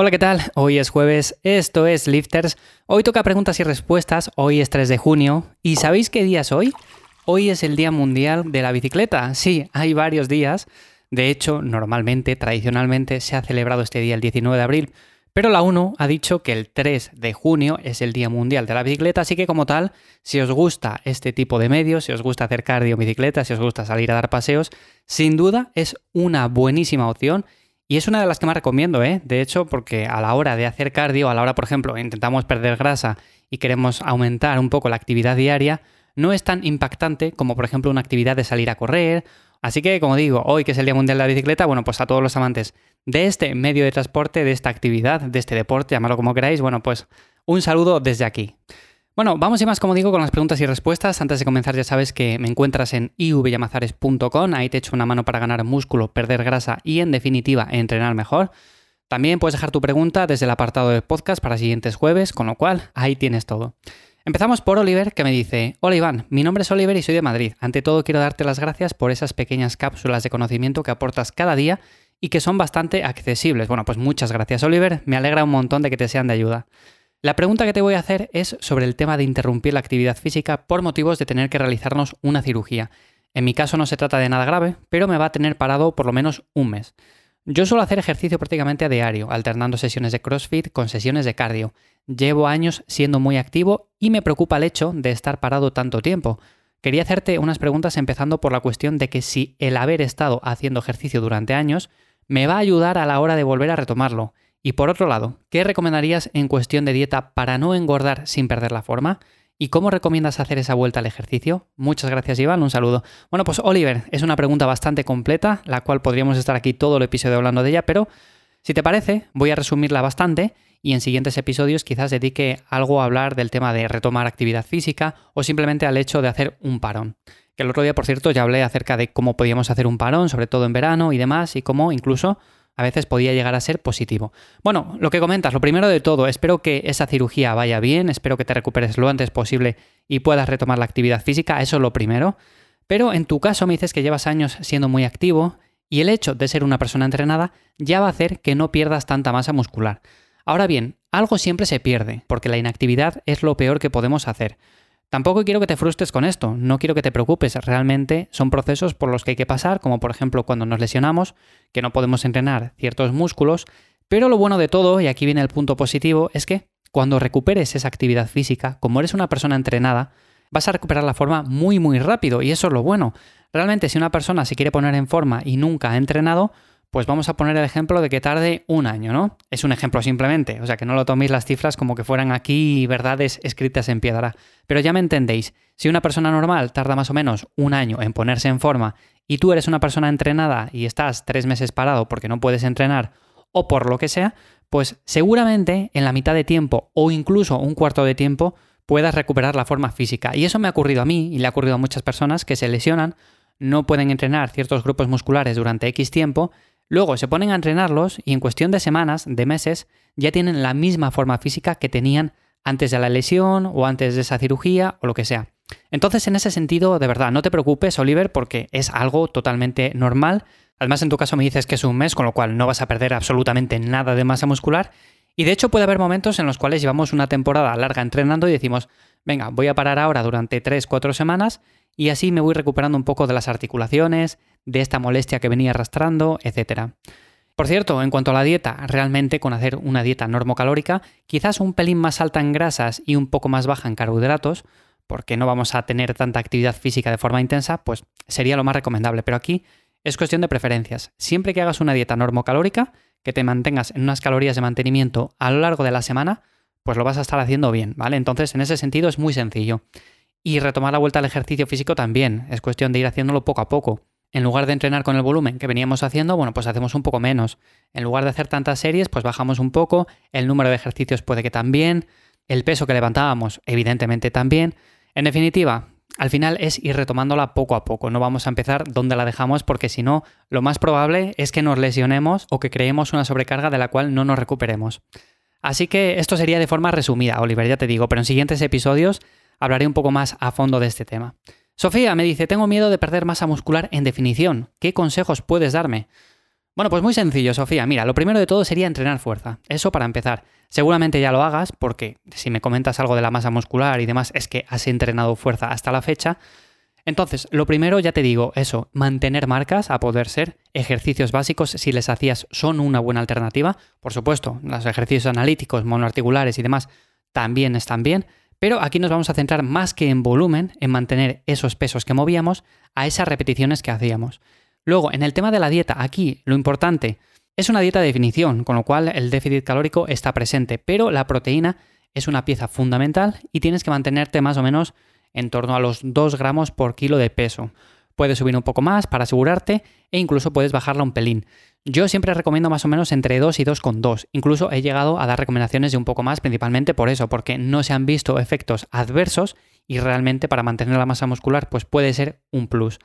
Hola, ¿qué tal? Hoy es jueves, esto es Lifters. Hoy toca preguntas y respuestas, hoy es 3 de junio. ¿Y sabéis qué día es hoy? Hoy es el Día Mundial de la Bicicleta. Sí, hay varios días. De hecho, normalmente, tradicionalmente, se ha celebrado este día el 19 de abril. Pero la ONU ha dicho que el 3 de junio es el Día Mundial de la Bicicleta, así que como tal, si os gusta este tipo de medios, si os gusta hacer cardio bicicleta, si os gusta salir a dar paseos, sin duda es una buenísima opción y es una de las que más recomiendo, ¿eh? De hecho, porque a la hora de hacer cardio, a la hora, por ejemplo, intentamos perder grasa y queremos aumentar un poco la actividad diaria, no es tan impactante como, por ejemplo, una actividad de salir a correr. Así que, como digo, hoy que es el Día Mundial de la Bicicleta, bueno, pues a todos los amantes de este medio de transporte, de esta actividad, de este deporte, llamarlo como queráis, bueno, pues un saludo desde aquí. Bueno, vamos y más, como digo, con las preguntas y respuestas. Antes de comenzar, ya sabes que me encuentras en ivyamazares.com. Ahí te echo una mano para ganar músculo, perder grasa y, en definitiva, entrenar mejor. También puedes dejar tu pregunta desde el apartado de podcast para siguientes jueves, con lo cual ahí tienes todo. Empezamos por Oliver, que me dice: Hola Iván, mi nombre es Oliver y soy de Madrid. Ante todo, quiero darte las gracias por esas pequeñas cápsulas de conocimiento que aportas cada día y que son bastante accesibles. Bueno, pues muchas gracias Oliver, me alegra un montón de que te sean de ayuda. La pregunta que te voy a hacer es sobre el tema de interrumpir la actividad física por motivos de tener que realizarnos una cirugía. En mi caso no se trata de nada grave, pero me va a tener parado por lo menos un mes. Yo suelo hacer ejercicio prácticamente a diario, alternando sesiones de CrossFit con sesiones de cardio. Llevo años siendo muy activo y me preocupa el hecho de estar parado tanto tiempo. Quería hacerte unas preguntas empezando por la cuestión de que si el haber estado haciendo ejercicio durante años me va a ayudar a la hora de volver a retomarlo. Y por otro lado, ¿qué recomendarías en cuestión de dieta para no engordar sin perder la forma? ¿Y cómo recomiendas hacer esa vuelta al ejercicio? Muchas gracias, Iván. Un saludo. Bueno, pues Oliver, es una pregunta bastante completa, la cual podríamos estar aquí todo el episodio hablando de ella, pero si te parece, voy a resumirla bastante y en siguientes episodios quizás dedique algo a hablar del tema de retomar actividad física o simplemente al hecho de hacer un parón. Que el otro día, por cierto, ya hablé acerca de cómo podíamos hacer un parón, sobre todo en verano y demás, y cómo incluso a veces podía llegar a ser positivo. Bueno, lo que comentas, lo primero de todo, espero que esa cirugía vaya bien, espero que te recuperes lo antes posible y puedas retomar la actividad física, eso es lo primero. Pero en tu caso me dices que llevas años siendo muy activo y el hecho de ser una persona entrenada ya va a hacer que no pierdas tanta masa muscular. Ahora bien, algo siempre se pierde, porque la inactividad es lo peor que podemos hacer. Tampoco quiero que te frustres con esto, no quiero que te preocupes, realmente son procesos por los que hay que pasar, como por ejemplo cuando nos lesionamos, que no podemos entrenar ciertos músculos, pero lo bueno de todo, y aquí viene el punto positivo, es que cuando recuperes esa actividad física, como eres una persona entrenada, vas a recuperar la forma muy muy rápido, y eso es lo bueno. Realmente si una persona se quiere poner en forma y nunca ha entrenado, pues vamos a poner el ejemplo de que tarde un año, ¿no? Es un ejemplo simplemente, o sea que no lo toméis las cifras como que fueran aquí verdades escritas en piedra. Pero ya me entendéis, si una persona normal tarda más o menos un año en ponerse en forma y tú eres una persona entrenada y estás tres meses parado porque no puedes entrenar o por lo que sea, pues seguramente en la mitad de tiempo o incluso un cuarto de tiempo puedas recuperar la forma física. Y eso me ha ocurrido a mí y le ha ocurrido a muchas personas que se lesionan, no pueden entrenar ciertos grupos musculares durante X tiempo Luego se ponen a entrenarlos y en cuestión de semanas, de meses, ya tienen la misma forma física que tenían antes de la lesión o antes de esa cirugía o lo que sea. Entonces, en ese sentido, de verdad, no te preocupes, Oliver, porque es algo totalmente normal. Además, en tu caso me dices que es un mes, con lo cual no vas a perder absolutamente nada de masa muscular. Y de hecho puede haber momentos en los cuales llevamos una temporada larga entrenando y decimos, venga, voy a parar ahora durante 3-4 semanas y así me voy recuperando un poco de las articulaciones, de esta molestia que venía arrastrando, etc. Por cierto, en cuanto a la dieta, realmente con hacer una dieta normocalórica, quizás un pelín más alta en grasas y un poco más baja en carbohidratos, porque no vamos a tener tanta actividad física de forma intensa, pues sería lo más recomendable. Pero aquí es cuestión de preferencias. Siempre que hagas una dieta normocalórica, que te mantengas en unas calorías de mantenimiento a lo largo de la semana, pues lo vas a estar haciendo bien, ¿vale? Entonces, en ese sentido es muy sencillo. Y retomar la vuelta al ejercicio físico también, es cuestión de ir haciéndolo poco a poco. En lugar de entrenar con el volumen que veníamos haciendo, bueno, pues hacemos un poco menos. En lugar de hacer tantas series, pues bajamos un poco, el número de ejercicios puede que también, el peso que levantábamos, evidentemente también. En definitiva, al final es ir retomándola poco a poco, no vamos a empezar donde la dejamos porque si no, lo más probable es que nos lesionemos o que creemos una sobrecarga de la cual no nos recuperemos. Así que esto sería de forma resumida, Oliver, ya te digo, pero en siguientes episodios hablaré un poco más a fondo de este tema. Sofía me dice, tengo miedo de perder masa muscular en definición. ¿Qué consejos puedes darme? Bueno, pues muy sencillo, Sofía. Mira, lo primero de todo sería entrenar fuerza. Eso para empezar. Seguramente ya lo hagas porque si me comentas algo de la masa muscular y demás es que has entrenado fuerza hasta la fecha. Entonces, lo primero ya te digo, eso, mantener marcas a poder ser, ejercicios básicos si les hacías son una buena alternativa. Por supuesto, los ejercicios analíticos, monoarticulares y demás también están bien, pero aquí nos vamos a centrar más que en volumen, en mantener esos pesos que movíamos a esas repeticiones que hacíamos. Luego, en el tema de la dieta, aquí lo importante es una dieta de definición, con lo cual el déficit calórico está presente, pero la proteína es una pieza fundamental y tienes que mantenerte más o menos en torno a los 2 gramos por kilo de peso. Puedes subir un poco más para asegurarte e incluso puedes bajarla un pelín. Yo siempre recomiendo más o menos entre 2 y 2,2. Incluso he llegado a dar recomendaciones de un poco más, principalmente por eso, porque no se han visto efectos adversos y realmente para mantener la masa muscular pues puede ser un plus.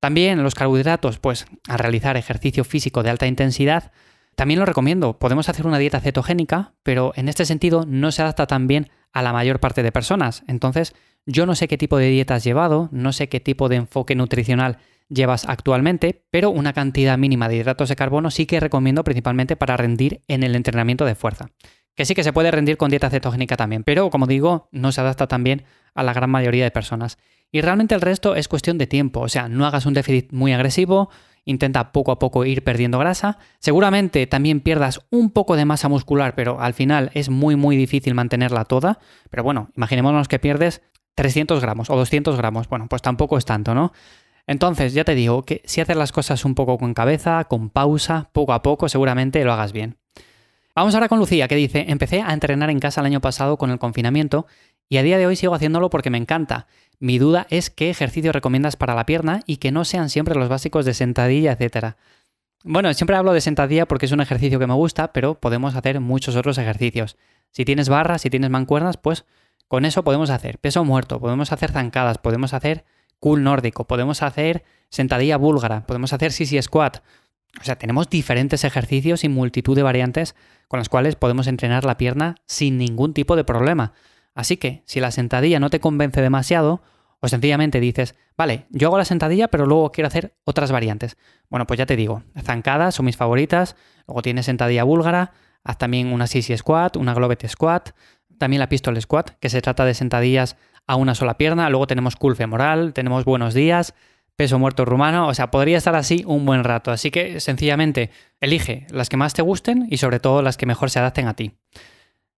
También los carbohidratos, pues a realizar ejercicio físico de alta intensidad, también lo recomiendo. Podemos hacer una dieta cetogénica, pero en este sentido no se adapta tan bien a la mayor parte de personas. Entonces, yo no sé qué tipo de dieta has llevado, no sé qué tipo de enfoque nutricional llevas actualmente, pero una cantidad mínima de hidratos de carbono sí que recomiendo principalmente para rendir en el entrenamiento de fuerza. Que sí que se puede rendir con dieta cetogénica también, pero como digo, no se adapta tan bien a la gran mayoría de personas. Y realmente el resto es cuestión de tiempo, o sea, no hagas un déficit muy agresivo, intenta poco a poco ir perdiendo grasa. Seguramente también pierdas un poco de masa muscular, pero al final es muy muy difícil mantenerla toda. Pero bueno, imaginémonos que pierdes 300 gramos o 200 gramos, bueno, pues tampoco es tanto, ¿no? Entonces, ya te digo que si haces las cosas un poco con cabeza, con pausa, poco a poco, seguramente lo hagas bien. Vamos ahora con Lucía, que dice, empecé a entrenar en casa el año pasado con el confinamiento y a día de hoy sigo haciéndolo porque me encanta. Mi duda es qué ejercicio recomiendas para la pierna y que no sean siempre los básicos de sentadilla, etc. Bueno, siempre hablo de sentadilla porque es un ejercicio que me gusta, pero podemos hacer muchos otros ejercicios. Si tienes barras, si tienes mancuernas, pues con eso podemos hacer peso muerto, podemos hacer zancadas, podemos hacer cool nórdico, podemos hacer sentadilla búlgara, podemos hacer sisi squat. O sea, tenemos diferentes ejercicios y multitud de variantes con las cuales podemos entrenar la pierna sin ningún tipo de problema. Así que, si la sentadilla no te convence demasiado, o sencillamente dices, vale, yo hago la sentadilla, pero luego quiero hacer otras variantes. Bueno, pues ya te digo, zancadas son mis favoritas, luego tienes sentadilla búlgara, haz también una sissy squat, una globet squat, también la pistol squat, que se trata de sentadillas a una sola pierna, luego tenemos cool femoral, tenemos buenos días, peso muerto rumano, o sea, podría estar así un buen rato, así que sencillamente elige las que más te gusten y sobre todo las que mejor se adapten a ti.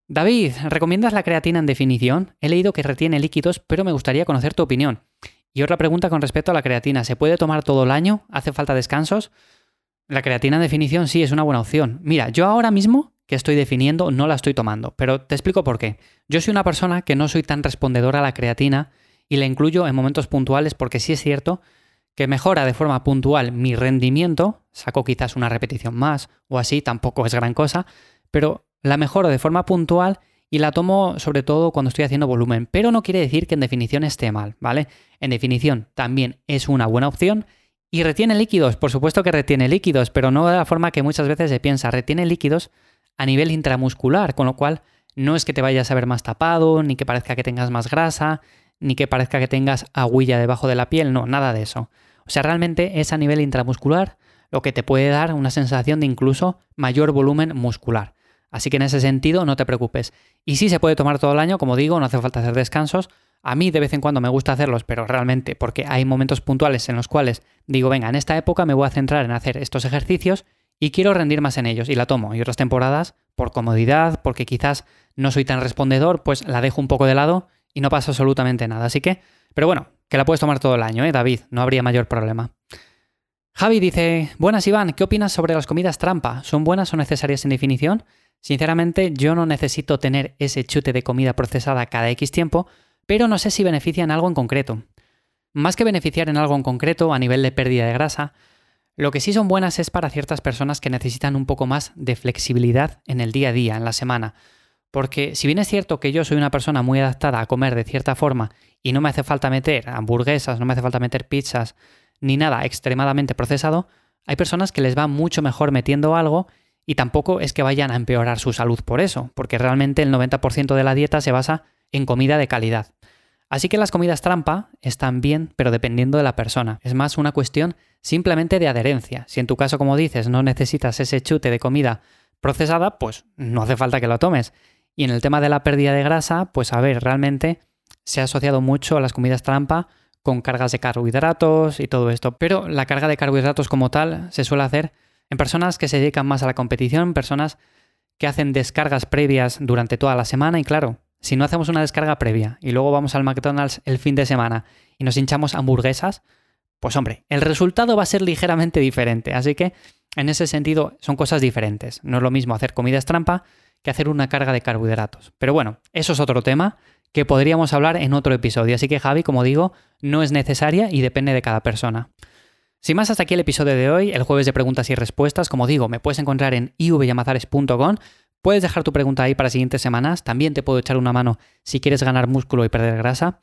David, ¿recomiendas la creatina en definición? He leído que retiene líquidos, pero me gustaría conocer tu opinión. Y otra pregunta con respecto a la creatina. ¿Se puede tomar todo el año? ¿Hace falta descansos? La creatina en definición sí es una buena opción. Mira, yo ahora mismo que estoy definiendo no la estoy tomando, pero te explico por qué. Yo soy una persona que no soy tan respondedora a la creatina y la incluyo en momentos puntuales porque sí es cierto que mejora de forma puntual mi rendimiento, saco quizás una repetición más o así, tampoco es gran cosa, pero la mejoro de forma puntual y la tomo sobre todo cuando estoy haciendo volumen, pero no quiere decir que en definición esté mal, ¿vale? En definición también es una buena opción y retiene líquidos, por supuesto que retiene líquidos, pero no de la forma que muchas veces se piensa, retiene líquidos a nivel intramuscular, con lo cual no es que te vayas a ver más tapado, ni que parezca que tengas más grasa, ni que parezca que tengas aguilla debajo de la piel, no, nada de eso. O sea, realmente es a nivel intramuscular lo que te puede dar una sensación de incluso mayor volumen muscular. Así que en ese sentido no te preocupes. Y sí se puede tomar todo el año, como digo, no hace falta hacer descansos. A mí de vez en cuando me gusta hacerlos, pero realmente porque hay momentos puntuales en los cuales digo, venga, en esta época me voy a centrar en hacer estos ejercicios y quiero rendir más en ellos y la tomo. Y otras temporadas, por comodidad, porque quizás no soy tan respondedor, pues la dejo un poco de lado y no pasa absolutamente nada. Así que, pero bueno, que la puedes tomar todo el año, ¿eh, David? No habría mayor problema. Javi dice, buenas Iván, ¿qué opinas sobre las comidas trampa? ¿Son buenas o necesarias en definición? Sinceramente, yo no necesito tener ese chute de comida procesada cada X tiempo, pero no sé si beneficia en algo en concreto. Más que beneficiar en algo en concreto a nivel de pérdida de grasa, lo que sí son buenas es para ciertas personas que necesitan un poco más de flexibilidad en el día a día, en la semana. Porque si bien es cierto que yo soy una persona muy adaptada a comer de cierta forma y no me hace falta meter hamburguesas, no me hace falta meter pizzas, ni nada extremadamente procesado, hay personas que les va mucho mejor metiendo algo y tampoco es que vayan a empeorar su salud por eso, porque realmente el 90% de la dieta se basa en comida de calidad. Así que las comidas trampa están bien, pero dependiendo de la persona. Es más una cuestión simplemente de adherencia. Si en tu caso, como dices, no necesitas ese chute de comida procesada, pues no hace falta que lo tomes. Y en el tema de la pérdida de grasa, pues a ver, realmente se ha asociado mucho a las comidas trampa con cargas de carbohidratos y todo esto. Pero la carga de carbohidratos como tal se suele hacer en personas que se dedican más a la competición, personas que hacen descargas previas durante toda la semana y claro, si no hacemos una descarga previa y luego vamos al McDonald's el fin de semana y nos hinchamos hamburguesas, pues hombre, el resultado va a ser ligeramente diferente. Así que en ese sentido son cosas diferentes. No es lo mismo hacer comidas trampa que hacer una carga de carbohidratos. Pero bueno, eso es otro tema que podríamos hablar en otro episodio. Así que Javi, como digo, no es necesaria y depende de cada persona. Sin más, hasta aquí el episodio de hoy, el jueves de preguntas y respuestas. Como digo, me puedes encontrar en ivyamazares.com Puedes dejar tu pregunta ahí para siguientes semanas. También te puedo echar una mano si quieres ganar músculo y perder grasa.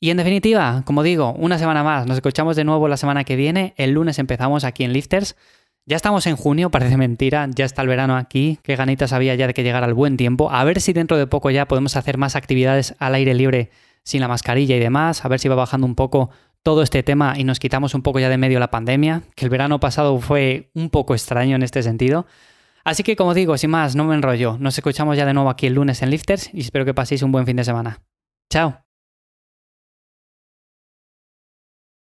Y en definitiva, como digo, una semana más. Nos escuchamos de nuevo la semana que viene. El lunes empezamos aquí en Lifters. Ya estamos en junio, parece mentira, ya está el verano aquí, qué ganitas había ya de que llegara el buen tiempo. A ver si dentro de poco ya podemos hacer más actividades al aire libre sin la mascarilla y demás, a ver si va bajando un poco todo este tema y nos quitamos un poco ya de medio la pandemia, que el verano pasado fue un poco extraño en este sentido. Así que como digo, sin más, no me enrollo. Nos escuchamos ya de nuevo aquí el lunes en Lifters y espero que paséis un buen fin de semana. Chao.